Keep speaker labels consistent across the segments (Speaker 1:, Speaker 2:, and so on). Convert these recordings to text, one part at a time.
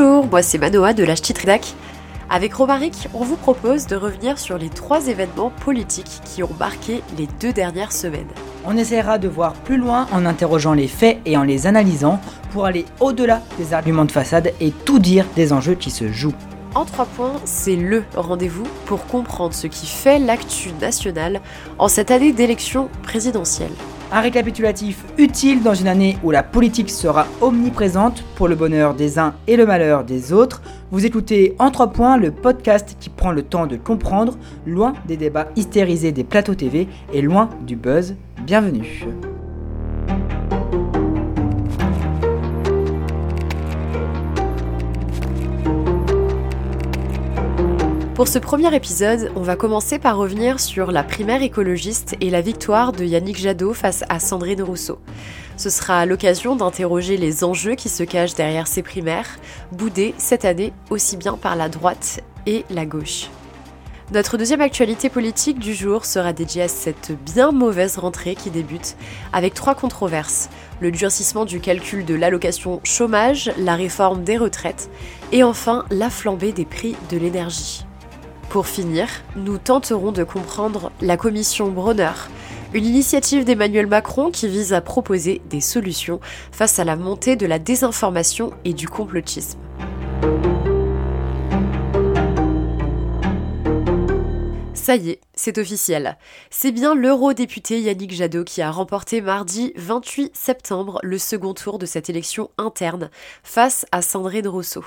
Speaker 1: Bonjour, moi c'est Manoa de l'Achti Tridac. Avec Romaric, on vous propose de revenir sur les trois événements politiques qui ont marqué les deux dernières semaines.
Speaker 2: On essaiera de voir plus loin en interrogeant les faits et en les analysant pour aller au-delà des arguments de façade et tout dire des enjeux qui se jouent.
Speaker 1: En trois points, c'est le rendez-vous pour comprendre ce qui fait l'actu nationale en cette année d'élection présidentielle.
Speaker 2: Un récapitulatif utile dans une année où la politique sera omniprésente pour le bonheur des uns et le malheur des autres. Vous écoutez En trois points, le podcast qui prend le temps de comprendre, loin des débats hystérisés des plateaux TV et loin du buzz. Bienvenue.
Speaker 1: Pour ce premier épisode, on va commencer par revenir sur la primaire écologiste et la victoire de Yannick Jadot face à Sandrine Rousseau. Ce sera l'occasion d'interroger les enjeux qui se cachent derrière ces primaires, boudées cette année aussi bien par la droite et la gauche. Notre deuxième actualité politique du jour sera dédiée à cette bien mauvaise rentrée qui débute avec trois controverses. Le durcissement du calcul de l'allocation chômage, la réforme des retraites et enfin la flambée des prix de l'énergie. Pour finir, nous tenterons de comprendre la commission Bronner, une initiative d'Emmanuel Macron qui vise à proposer des solutions face à la montée de la désinformation et du complotisme. Ça y est, c'est officiel. C'est bien l'eurodéputé Yannick Jadot qui a remporté mardi 28 septembre le second tour de cette élection interne face à Sandrine Rousseau.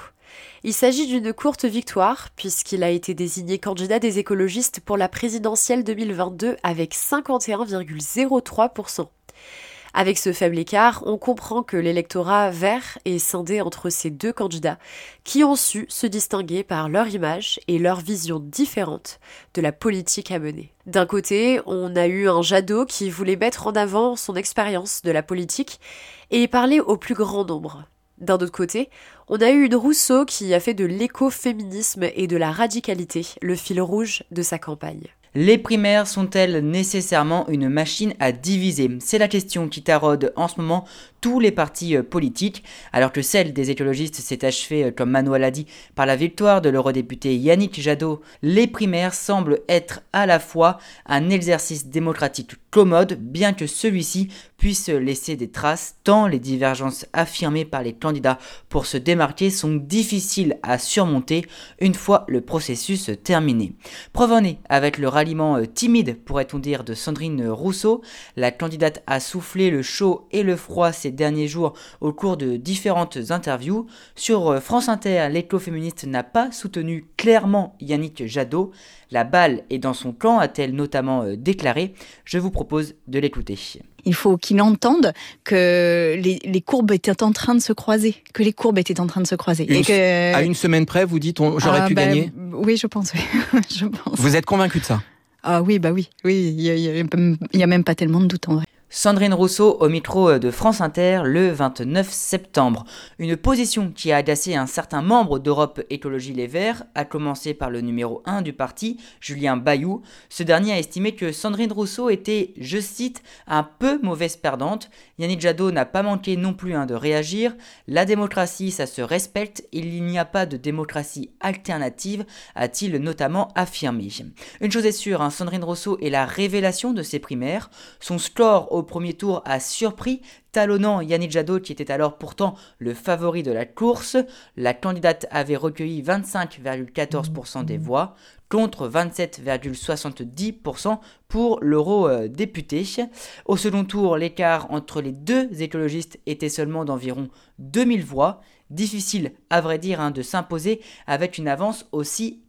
Speaker 1: Il s'agit d'une courte victoire, puisqu'il a été désigné candidat des écologistes pour la présidentielle 2022 avec 51,03%. Avec ce faible écart, on comprend que l'électorat vert est scindé entre ces deux candidats, qui ont su se distinguer par leur image et leur vision différente de la politique à mener. D'un côté, on a eu un Jadot qui voulait mettre en avant son expérience de la politique et parler au plus grand nombre. D'un autre côté, on a eu une Rousseau qui a fait de l'écoféminisme et de la radicalité le fil rouge de sa campagne.
Speaker 2: Les primaires sont-elles nécessairement une machine à diviser? C'est la question qui taraude en ce moment tous les partis euh, politiques, alors que celle des écologistes s'est achevée, euh, comme Manuel l'a dit, par la victoire de l'eurodéputé Yannick Jadot. Les primaires semblent être à la fois un exercice démocratique commode, bien que celui-ci puisse laisser des traces, tant les divergences affirmées par les candidats pour se démarquer sont difficiles à surmonter une fois le processus terminé. Preuve avec le ralliement euh, timide, pourrait-on dire, de Sandrine Rousseau, la candidate a soufflé le chaud et le froid derniers jours au cours de différentes interviews. Sur euh, France Inter, l'écoféministe n'a pas soutenu clairement Yannick Jadot. La balle est dans son camp, a-t-elle notamment euh, déclaré. Je vous propose de l'écouter.
Speaker 3: Il faut qu'il entende que les, courbes étaient en train de se croiser, que les courbes étaient en train de se croiser.
Speaker 4: À une semaine près, vous dites j'aurais ah, pu bah, gagner
Speaker 3: Oui, je pense, je pense.
Speaker 4: Vous êtes convaincu de ça?
Speaker 3: Ah oui, bah oui, oui, il n'y a, a, même pas tellement de doute en vrai.
Speaker 2: Sandrine Rousseau au micro de France Inter le 29 septembre. Une position qui a agacé un certain membre d'Europe Écologie Les Verts, à commencer par le numéro 1 du parti, Julien Bayou. Ce dernier a estimé que Sandrine Rousseau était, je cite, un peu mauvaise perdante. Yannick Jadot n'a pas manqué non plus hein, de réagir. La démocratie, ça se respecte, il n'y a pas de démocratie alternative, a-t-il notamment affirmé. Une chose est sûre, hein, Sandrine Rousseau est la révélation de ses primaires. Son score au au premier tour a surpris, talonnant Yannick Jadot qui était alors pourtant le favori de la course. La candidate avait recueilli 25,14% des voix contre 27,70% pour l'eurodéputé. Au second tour, l'écart entre les deux écologistes était seulement d'environ 2000 voix. Difficile, à vrai dire, hein, de s'imposer avec une avance aussi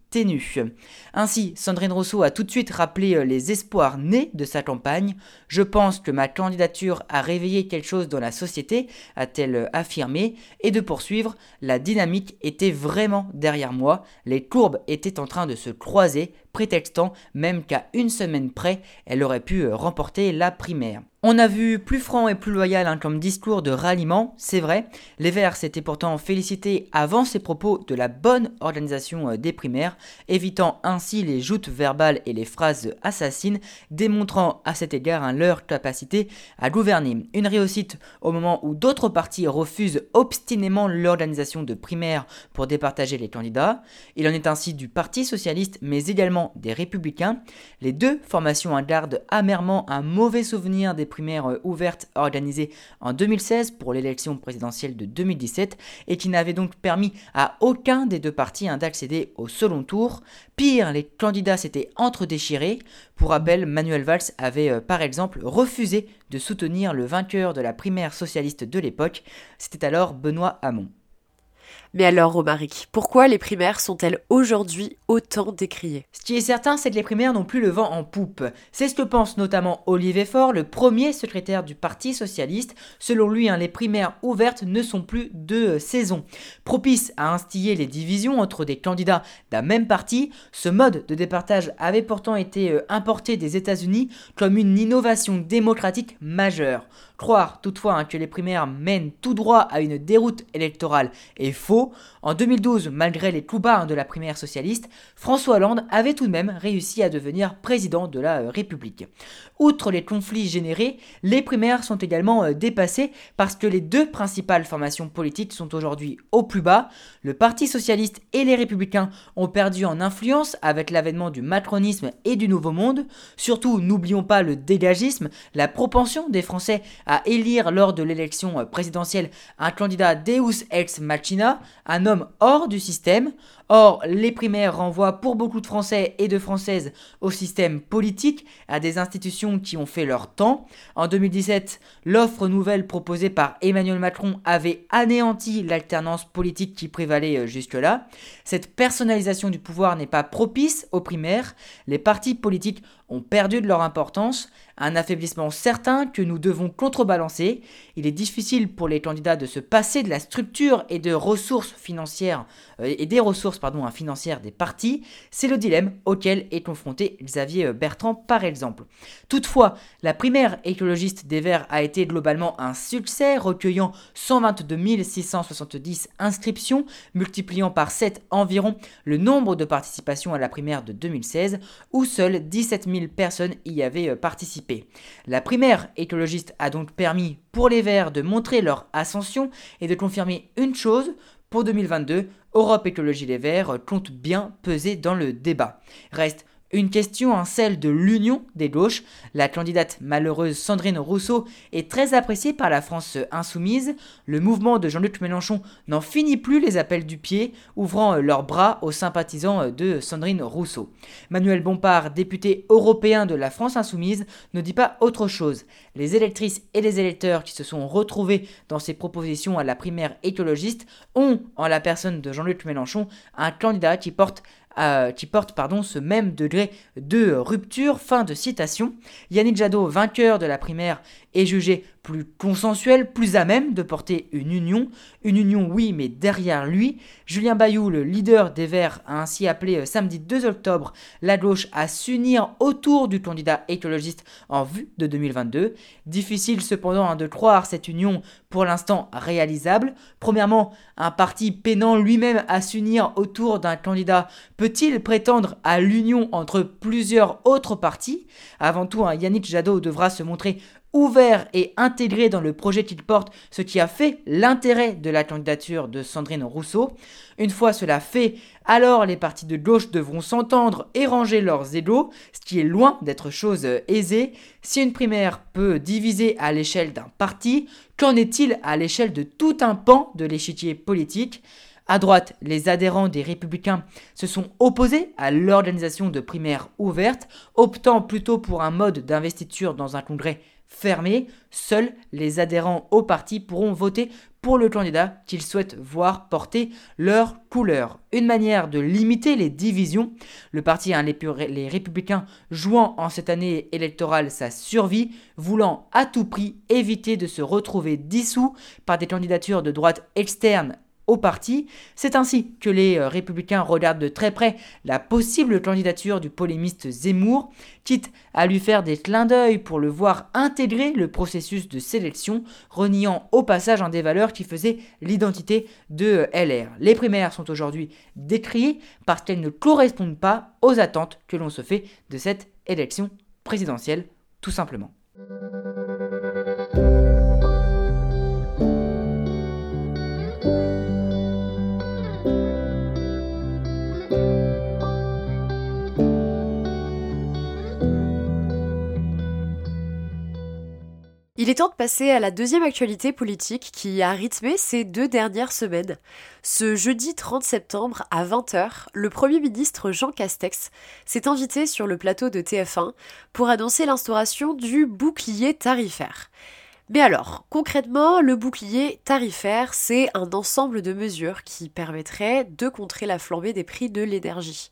Speaker 2: ainsi, Sandrine Rousseau a tout de suite rappelé euh, les espoirs nés de sa campagne. Je pense que ma candidature a réveillé quelque chose dans la société, a-t-elle euh, affirmé, et de poursuivre, la dynamique était vraiment derrière moi, les courbes étaient en train de se croiser, prétextant même qu'à une semaine près, elle aurait pu euh, remporter la primaire. On a vu plus franc et plus loyal hein, comme discours de ralliement, c'est vrai. Les Verts s'étaient pourtant félicités avant ces propos de la bonne organisation euh, des primaires, évitant ainsi les joutes verbales et les phrases assassines, démontrant à cet égard hein, leur capacité à gouverner. Une réussite au moment où d'autres partis refusent obstinément l'organisation de primaires pour départager les candidats. Il en est ainsi du Parti socialiste, mais également des républicains. Les deux formations gardent amèrement un mauvais souvenir des primaire euh, ouverte organisée en 2016 pour l'élection présidentielle de 2017 et qui n'avait donc permis à aucun des deux partis hein, d'accéder au second tour. Pire, les candidats s'étaient entre-déchirés. Pour rappel, Manuel Valls avait euh, par exemple refusé de soutenir le vainqueur de la primaire socialiste de l'époque. C'était alors Benoît Hamon.
Speaker 1: Mais alors, Romaric, pourquoi les primaires sont-elles aujourd'hui autant décriées
Speaker 2: Ce qui est certain, c'est que les primaires n'ont plus le vent en poupe. C'est ce que pense notamment Olivier Faure, le premier secrétaire du Parti Socialiste. Selon lui, hein, les primaires ouvertes ne sont plus de saison. Propice à instiller les divisions entre des candidats d'un même parti, ce mode de départage avait pourtant été euh, importé des États-Unis comme une innovation démocratique majeure. Croire toutefois hein, que les primaires mènent tout droit à une déroute électorale est faux. En 2012, malgré les coups bas hein, de la primaire socialiste, François Hollande avait tout de même réussi à devenir président de la euh, République. Outre les conflits générés, les primaires sont également euh, dépassées parce que les deux principales formations politiques sont aujourd'hui au plus bas. Le Parti socialiste et les républicains ont perdu en influence avec l'avènement du macronisme et du Nouveau Monde. Surtout, n'oublions pas le dégagisme, la propension des Français à élire lors de l'élection euh, présidentielle un candidat Deus ex machina, un homme hors du système. Or, les primaires renvoient pour beaucoup de Français et de Françaises au système politique, à des institutions qui ont fait leur temps. En 2017, l'offre nouvelle proposée par Emmanuel Macron avait anéanti l'alternance politique qui prévalait euh, jusque-là. Cette personnalisation du pouvoir n'est pas propice aux primaires. Les partis politiques ont perdu de leur importance, un affaiblissement certain que nous devons contrebalancer. Il est difficile pour les candidats de se passer de la structure et de ressources financières euh, et des ressources pardon, financières des partis. C'est le dilemme auquel est confronté Xavier Bertrand par exemple. Toutefois, la primaire écologiste des Verts a été globalement un succès, recueillant 122 670 inscriptions, multipliant par 7 environ le nombre de participations à la primaire de 2016, où seuls 17 000 personnes y avaient euh, participé. La primaire écologiste a donc permis pour les Verts de montrer leur ascension et de confirmer une chose, pour 2022, Europe Écologie Les Verts compte bien peser dans le débat. Reste une question, en celle de l'union des gauches. La candidate malheureuse Sandrine Rousseau est très appréciée par la France insoumise. Le mouvement de Jean-Luc Mélenchon n'en finit plus les appels du pied, ouvrant leurs bras aux sympathisants de Sandrine Rousseau. Manuel Bompard, député européen de la France insoumise, ne dit pas autre chose. Les électrices et les électeurs qui se sont retrouvés dans ces propositions à la primaire écologiste ont, en la personne de Jean-Luc Mélenchon, un candidat qui porte euh, qui porte pardon, ce même degré de rupture. Fin de citation. Yannick Jadot, vainqueur de la primaire, est jugé plus consensuel, plus à même de porter une union. Une union, oui, mais derrière lui. Julien Bayou, le leader des Verts, a ainsi appelé euh, samedi 2 octobre la gauche à s'unir autour du candidat écologiste en vue de 2022. Difficile cependant hein, de croire cette union pour l'instant réalisable. Premièrement, un parti peinant lui-même à s'unir autour d'un candidat peut-il prétendre à l'union entre plusieurs autres partis? Avant tout, hein, Yannick Jadot devra se montrer ouvert et intégré dans le projet qu'il porte, ce qui a fait l'intérêt de la candidature de Sandrine Rousseau. Une fois cela fait, alors les partis de gauche devront s'entendre et ranger leurs égaux, ce qui est loin d'être chose aisée. Si une primaire peut diviser à l'échelle d'un parti, qu'en est-il à l'échelle de tout un pan de l'échiquier politique? À droite, les adhérents des républicains se sont opposés à l'organisation de primaires ouvertes, optant plutôt pour un mode d'investiture dans un congrès fermé, seuls les adhérents au parti pourront voter pour le candidat qu'ils souhaitent voir porter leur couleur. Une manière de limiter les divisions, le parti, hein, les, républicains, jouant en cette année électorale sa survie, voulant à tout prix éviter de se retrouver dissous par des candidatures de droite externe au parti. C'est ainsi que les euh, républicains regardent de très près la possible candidature du polémiste Zemmour, quitte à lui faire des clins d'œil pour le voir intégrer le processus de sélection, reniant au passage un des valeurs qui faisait l'identité de euh, LR. Les primaires sont aujourd'hui décriées parce qu'elles ne correspondent pas aux attentes que l'on se fait de cette élection présidentielle, tout simplement.
Speaker 1: Est temps de passer à la deuxième actualité politique qui a rythmé ces deux dernières semaines. Ce jeudi 30 septembre à 20h, le Premier ministre Jean Castex s'est invité sur le plateau de TF1 pour annoncer l'instauration du bouclier tarifaire. Mais alors, concrètement, le bouclier tarifaire, c'est un ensemble de mesures qui permettraient de contrer la flambée des prix de l'énergie.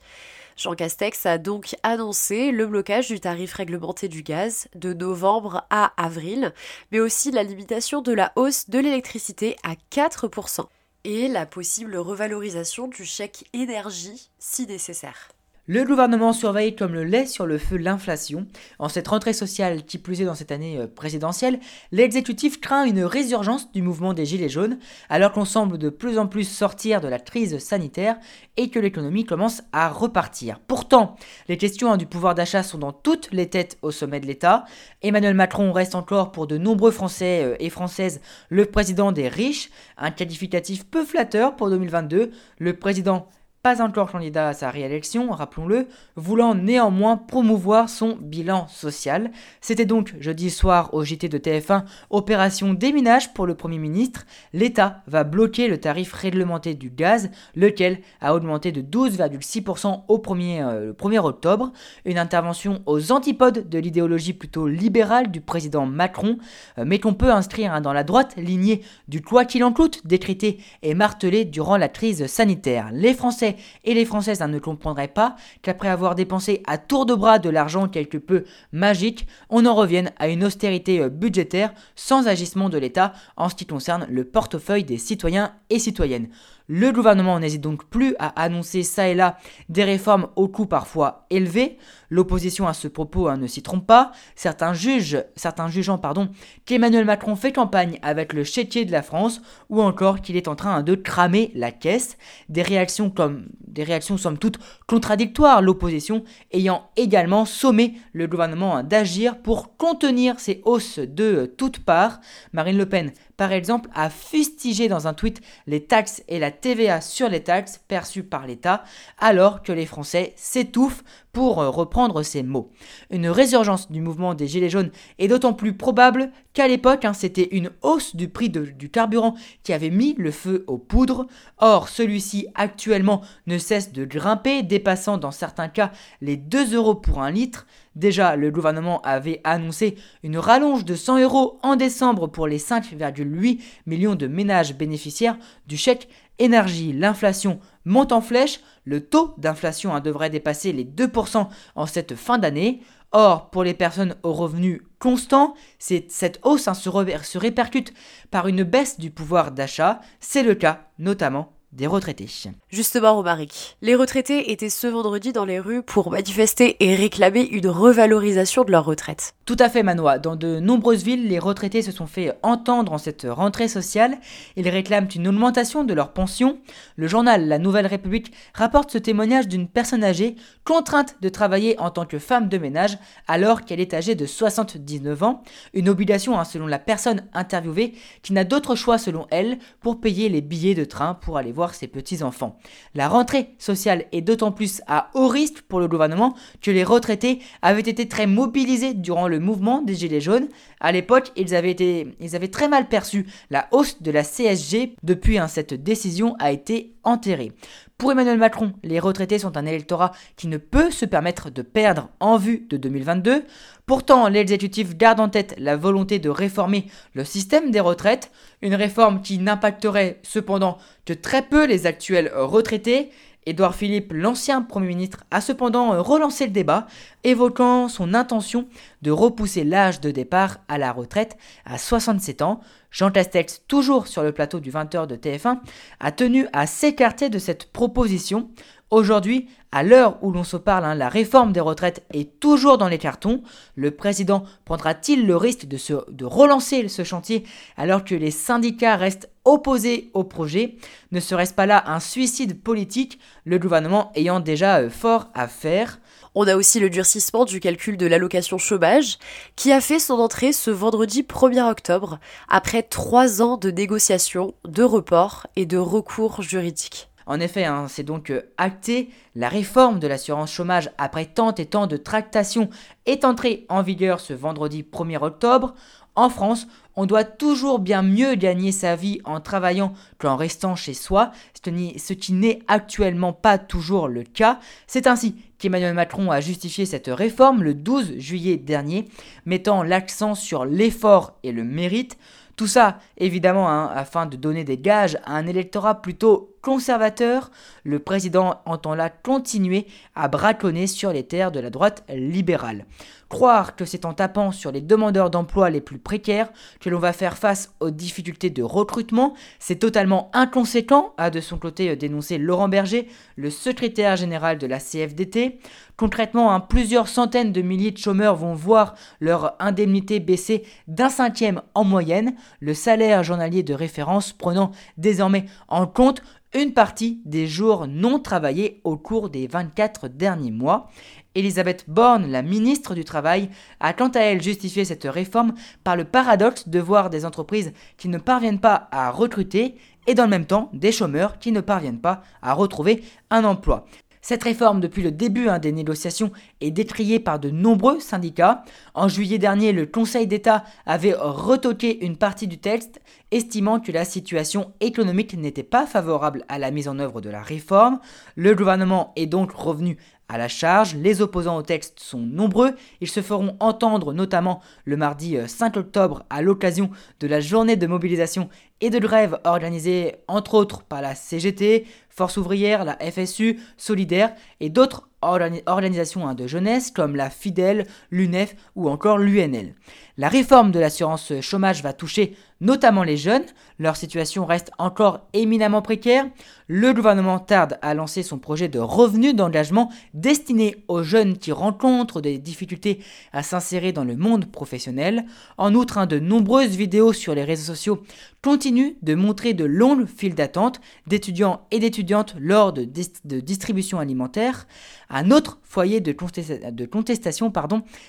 Speaker 1: Jean Castex a donc annoncé le blocage du tarif réglementé du gaz de novembre à avril, mais aussi la limitation de la hausse de l'électricité à 4% et la possible revalorisation du chèque énergie si nécessaire.
Speaker 2: Le gouvernement surveille comme le lait sur le feu l'inflation. En cette rentrée sociale qui plus est dans cette année euh, présidentielle, l'exécutif craint une résurgence du mouvement des Gilets jaunes, alors qu'on semble de plus en plus sortir de la crise sanitaire et que l'économie commence à repartir. Pourtant, les questions du pouvoir d'achat sont dans toutes les têtes au sommet de l'État. Emmanuel Macron reste encore pour de nombreux Français euh, et Françaises le président des riches, un qualificatif peu flatteur pour 2022. Le président pas encore candidat à sa réélection, rappelons-le, voulant néanmoins promouvoir son bilan social. C'était donc jeudi soir au JT de TF1, opération déminage pour le Premier ministre. L'État va bloquer le tarif réglementé du gaz, lequel a augmenté de 12,6% au 1er, euh, 1er octobre. Une intervention aux antipodes de l'idéologie plutôt libérale du président Macron, euh, mais qu'on peut inscrire hein, dans la droite lignée du quoi qu'il en coûte décrété et martelé durant la crise sanitaire. Les Français et les Françaises ne comprendraient pas qu'après avoir dépensé à tour de bras de l'argent quelque peu magique, on en revienne à une austérité euh, budgétaire sans agissement de l'État en ce qui concerne le portefeuille des citoyens et citoyennes. Le gouvernement n'hésite donc plus à annoncer ça et là des réformes au coût parfois élevé. L'opposition à ce propos hein, ne s'y trompe pas. Certains jugent, certains jugeant pardon, qu'Emmanuel Macron fait campagne avec le chétier de la France ou encore qu'il est en train de cramer la caisse. Des réactions comme des réactions somme toute contradictoires, l'opposition ayant également sommé le gouvernement d'agir pour contenir ces hausses de toutes parts. Marine Le Pen par exemple, a fustigé dans un tweet les taxes et la TVA sur les taxes perçues par l'État, alors que les Français s'étouffent pour euh, reprendre ces mots. Une résurgence du mouvement des Gilets jaunes est d'autant plus probable qu'à l'époque, hein, c'était une hausse du prix du carburant qui avait mis le feu aux poudres. Or, celui-ci actuellement ne cesse de grimper, dépassant dans certains cas les 2 euros pour un litre. Déjà, le gouvernement avait annoncé une rallonge de 100 euros en décembre pour les 5,8 millions de ménages bénéficiaires du chèque énergie. L'inflation monte en flèche, le taux d'inflation hein, devrait dépasser les 2% en cette fin d'année. Or, pour les personnes aux revenus constants, cette hausse hein, se, se répercute par une baisse du pouvoir d'achat. C'est le cas notamment des retraités.
Speaker 1: Justement, Romaric, les retraités étaient ce vendredi dans les rues pour manifester et réclamer une revalorisation de leur retraite.
Speaker 2: Tout à fait, Manois. Dans de nombreuses villes, les retraités se sont fait entendre en cette rentrée sociale. Ils réclament une augmentation de leur pension. Le journal La Nouvelle République rapporte ce témoignage d'une personne âgée contrainte de travailler en tant que femme de ménage alors qu'elle est âgée de 79 ans. Une obligation, hein, selon la personne interviewée, qui n'a d'autre choix selon elle pour payer les billets de train pour aller voir ses petits-enfants. La rentrée sociale est d'autant plus à haut risque pour le gouvernement que les retraités avaient été très mobilisés durant le mouvement des Gilets jaunes. À l'époque, ils avaient, très mal perçu la hausse de la CSG. Depuis, hein, cette décision a été enterrée. Pour Emmanuel Macron, les retraités sont un électorat qui ne peut se permettre de perdre en vue de 2022. Pourtant, l'exécutif garde en tête la volonté de réformer le système des retraites, une réforme qui n'impacterait cependant que très peu les actuels retraités Édouard Philippe, l'ancien Premier ministre, a cependant relancé le débat, évoquant son intention de repousser l'âge de départ à la retraite à 67 ans. Jean Castex, toujours sur le plateau du 20h de TF1, a tenu à s'écarter de cette proposition. Aujourd'hui, à l'heure où l'on se parle, hein, la réforme des retraites est toujours dans les cartons. Le président prendra-t-il le risque de, relancer ce chantier alors que les syndicats restent opposés au projet? Ne serait-ce pas là un suicide politique, le gouvernement ayant déjà euh, fort à faire?
Speaker 1: On a aussi le durcissement du calcul de l'allocation chômage, qui a fait son entrée ce vendredi 1er octobre, après trois ans de négociations, de reports et de recours juridiques.
Speaker 2: En effet, hein, c'est donc euh, acté, la réforme de l'assurance chômage après tant et tant de tractations est entrée en vigueur ce vendredi 1er octobre. En France, on doit toujours bien mieux gagner sa vie en travaillant qu'en restant chez soi, ce qui n'est actuellement pas toujours le cas. C'est ainsi qu'Emmanuel Macron a justifié cette réforme le 12 juillet dernier, mettant l'accent sur l'effort et le mérite. Tout ça, évidemment, hein, afin de donner des gages à un électorat plutôt conservateur, le président entend là continuer à braconner sur les terres de la droite libérale. Croire que c'est en tapant sur les demandeurs d'emploi les plus précaires que l'on va faire face aux difficultés de recrutement, c'est totalement inconséquent, a de son côté dénoncé Laurent Berger, le secrétaire général de la CFDT. Concrètement, hein, plusieurs centaines de milliers de chômeurs vont voir leur indemnité baisser d'un cinquième en moyenne, le salaire journalier de référence prenant désormais en compte une partie des jours non travaillés au cours des 24 derniers mois. Elisabeth Borne, la ministre du Travail, a quant à elle justifié cette réforme par le paradoxe de voir des entreprises qui ne parviennent pas à recruter et dans le même temps des chômeurs qui ne parviennent pas à retrouver un emploi. Cette réforme, depuis le début hein, des négociations, est décriée par de nombreux syndicats. En juillet dernier, le Conseil d'État avait retoqué une partie du texte, estimant que la situation économique n'était pas favorable à la mise en œuvre de la réforme. Le gouvernement est donc revenu à la charge. Les opposants au texte sont nombreux. Ils se feront entendre notamment le mardi 5 euh, octobre à l'occasion de la journée de mobilisation et de grève organisée entre autres par la CGT, Force ouvrière, la FSU, Solidaire et d'autres organisations hein, de jeunesse comme la Fidel, l'UNEF ou encore l'UNL. La réforme de l'assurance chômage va toucher notamment les jeunes, leur situation reste encore éminemment précaire. Le gouvernement tarde à lancer son projet de revenu d'engagement destiné aux jeunes qui rencontrent des difficultés à s'insérer dans le monde professionnel. En outre, hein, de nombreuses vidéos sur les réseaux sociaux continuent de montrer de longues files d'attente d'étudiants et d'étudiantes lors de, de distribution alimentaire. Un autre foyer de, contestation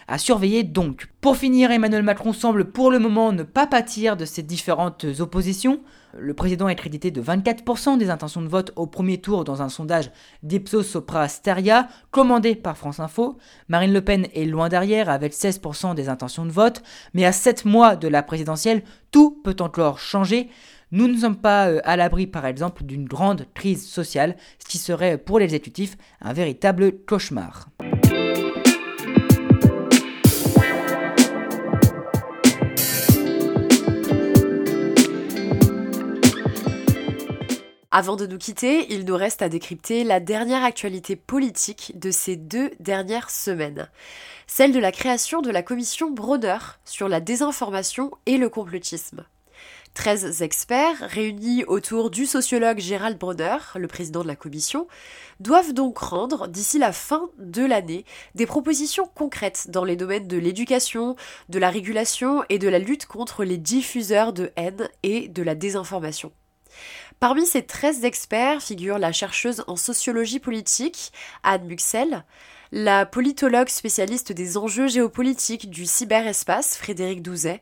Speaker 2: à surveiller donc. Pour finir, Emmanuel Macron semble pour le moment ne pas pâtir de ces différentes oppositions. Le président est crédité de 24% des intentions de vote au premier tour dans un sondage d'Ipsos Sopra Steria commandé par France Info. Marine Le Pen est loin derrière avec 16% des intentions de vote, mais à 7 mois de la présidentielle, tout peut encore changer. Nous ne sommes pas euh, à l'abri, par exemple, d'une grande crise sociale, ce qui serait pour l'exécutif un véritable cauchemar.
Speaker 1: Avant de nous quitter, il nous reste à décrypter la dernière actualité politique de ces deux dernières semaines, celle de la création de la commission Broder sur la désinformation et le complotisme. 13 experts, réunis autour du sociologue Gérald Bronner, le président de la commission, doivent donc rendre, d'ici la fin de l'année, des propositions concrètes dans les domaines de l'éducation, de la régulation et de la lutte contre les diffuseurs de haine et de la désinformation. Parmi ces 13 experts figure la chercheuse en sociologie politique, Anne Muxel, la politologue spécialiste des enjeux géopolitiques du cyberespace, Frédéric Douzet,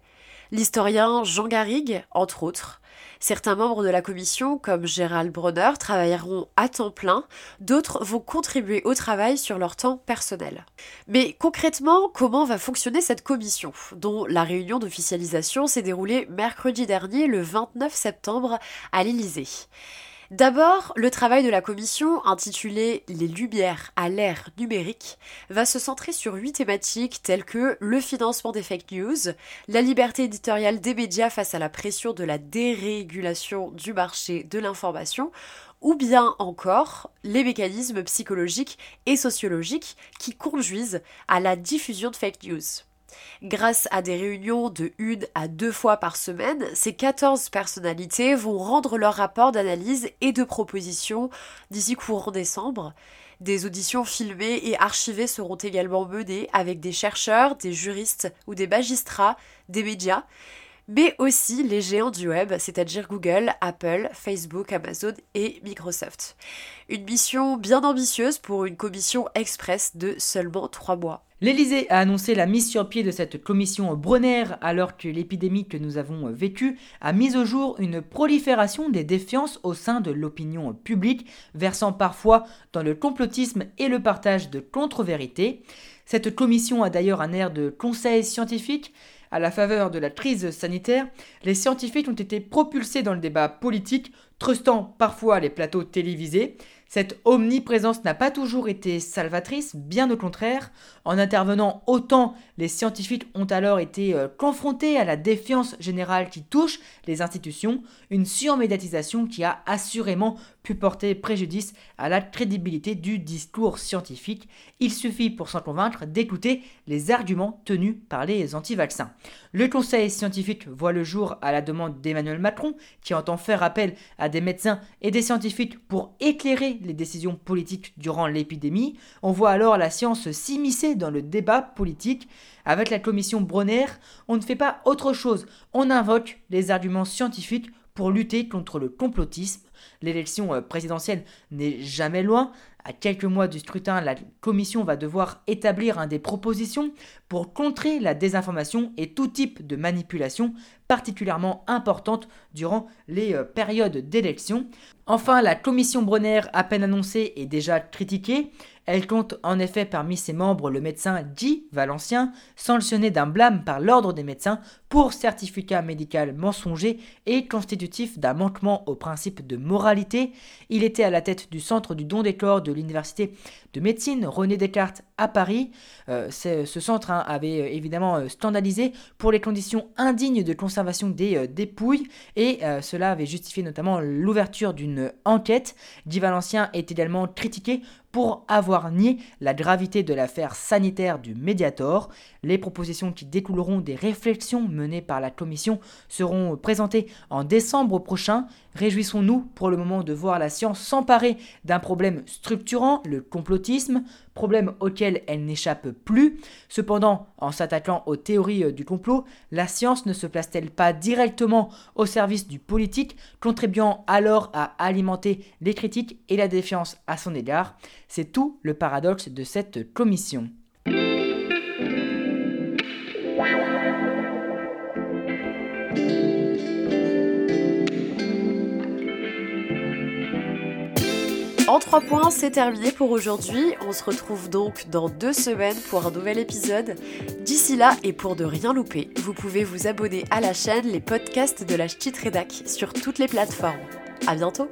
Speaker 1: l'historien Jean Garrigue, entre autres. Certains membres de la commission, comme Gérald Bronner, travailleront à temps plein, d'autres vont contribuer au travail sur leur temps personnel. Mais concrètement, comment va fonctionner cette commission, dont la réunion d'officialisation s'est déroulée mercredi dernier, le 29 septembre, à l'Élysée? D'abord, le travail de la commission, intitulé Les Lumières à l'ère numérique, va se centrer sur huit thématiques telles que le financement des fake news, la liberté éditoriale des médias face à la pression de la dérégulation du marché de l'information, ou bien encore les mécanismes psychologiques et sociologiques qui conduisent à la diffusion de fake news. Grâce à des réunions de une à deux fois par semaine, ces 14 personnalités vont rendre leur rapport d'analyse et de proposition d'ici courant décembre. Des auditions filmées et archivées seront également menées avec des chercheurs, des juristes ou des magistrats, des médias, mais aussi les géants du web, c'est-à-dire Google, Apple, Facebook, Amazon et Microsoft. Une mission bien ambitieuse pour une commission express de seulement trois mois.
Speaker 2: L'Elysée a annoncé la mise sur pied de cette commission Bronner alors que l'épidémie que nous avons vécue a mis au jour une prolifération des défiances au sein de l'opinion publique, versant parfois dans le complotisme et le partage de contre-vérités. Cette commission a d'ailleurs un air de conseil scientifique à la faveur de la crise sanitaire, les scientifiques ont été propulsés dans le débat politique, trustant parfois les plateaux télévisés. Cette omniprésence n'a pas toujours été salvatrice, bien au contraire. En intervenant autant, les scientifiques ont alors été euh, confrontés à la défiance générale qui touche les institutions, une surmédiatisation qui a assurément pu porter préjudice à la crédibilité du discours scientifique. Il suffit pour s'en convaincre d'écouter les arguments tenus par les anti-vaccins. Le conseil scientifique voit le jour à la demande d'Emmanuel Macron, qui entend faire appel à des médecins et des scientifiques pour éclairer les décisions politiques durant l'épidémie, on voit alors la science s'immiscer dans le débat politique. Avec la commission Bronner, on ne fait pas autre chose, on invoque les arguments scientifiques pour lutter contre le complotisme. L'élection euh, présidentielle n'est jamais loin. À quelques mois du scrutin, la commission va devoir établir des propositions pour contrer la désinformation et tout type de manipulation particulièrement importante durant les euh, périodes d'élection. Enfin, la commission Bronner, à peine annoncée, est déjà critiquée. Elle compte en effet parmi ses membres le médecin Guy Valencien, sanctionné d'un blâme par l'ordre des médecins pour certificat médical mensonger et constitutif d'un manquement au principe de moralité. Il était à la tête du centre du don des corps de l'université de médecine René Descartes à Paris. Euh, ce centre hein, avait euh, évidemment euh, standardisé pour les conditions indignes de conservation des dépouilles et cela avait justifié notamment l'ouverture d'une enquête. Guy Valencien est également critiqué pour avoir nié la gravité de l'affaire sanitaire du Mediator. Les propositions qui découleront des réflexions menées par la commission seront présentées en décembre prochain. Réjouissons-nous pour le moment de voir la science s'emparer d'un problème structurant, le problème auquel elle n'échappe plus. Cependant, en s'attaquant aux théories euh, du complot, la science ne se place-t-elle pas directement au service du politique, contribuant alors à alimenter les critiques et la défiance à son égard? C'est tout le paradoxe de cette commission.
Speaker 1: En trois points, c'est terminé pour aujourd'hui. On se retrouve donc dans deux semaines pour un nouvel épisode. D'ici là, et pour ne rien louper, vous pouvez vous abonner à la chaîne Les Podcasts de la Ch'tite Rédac sur toutes les plateformes. À bientôt!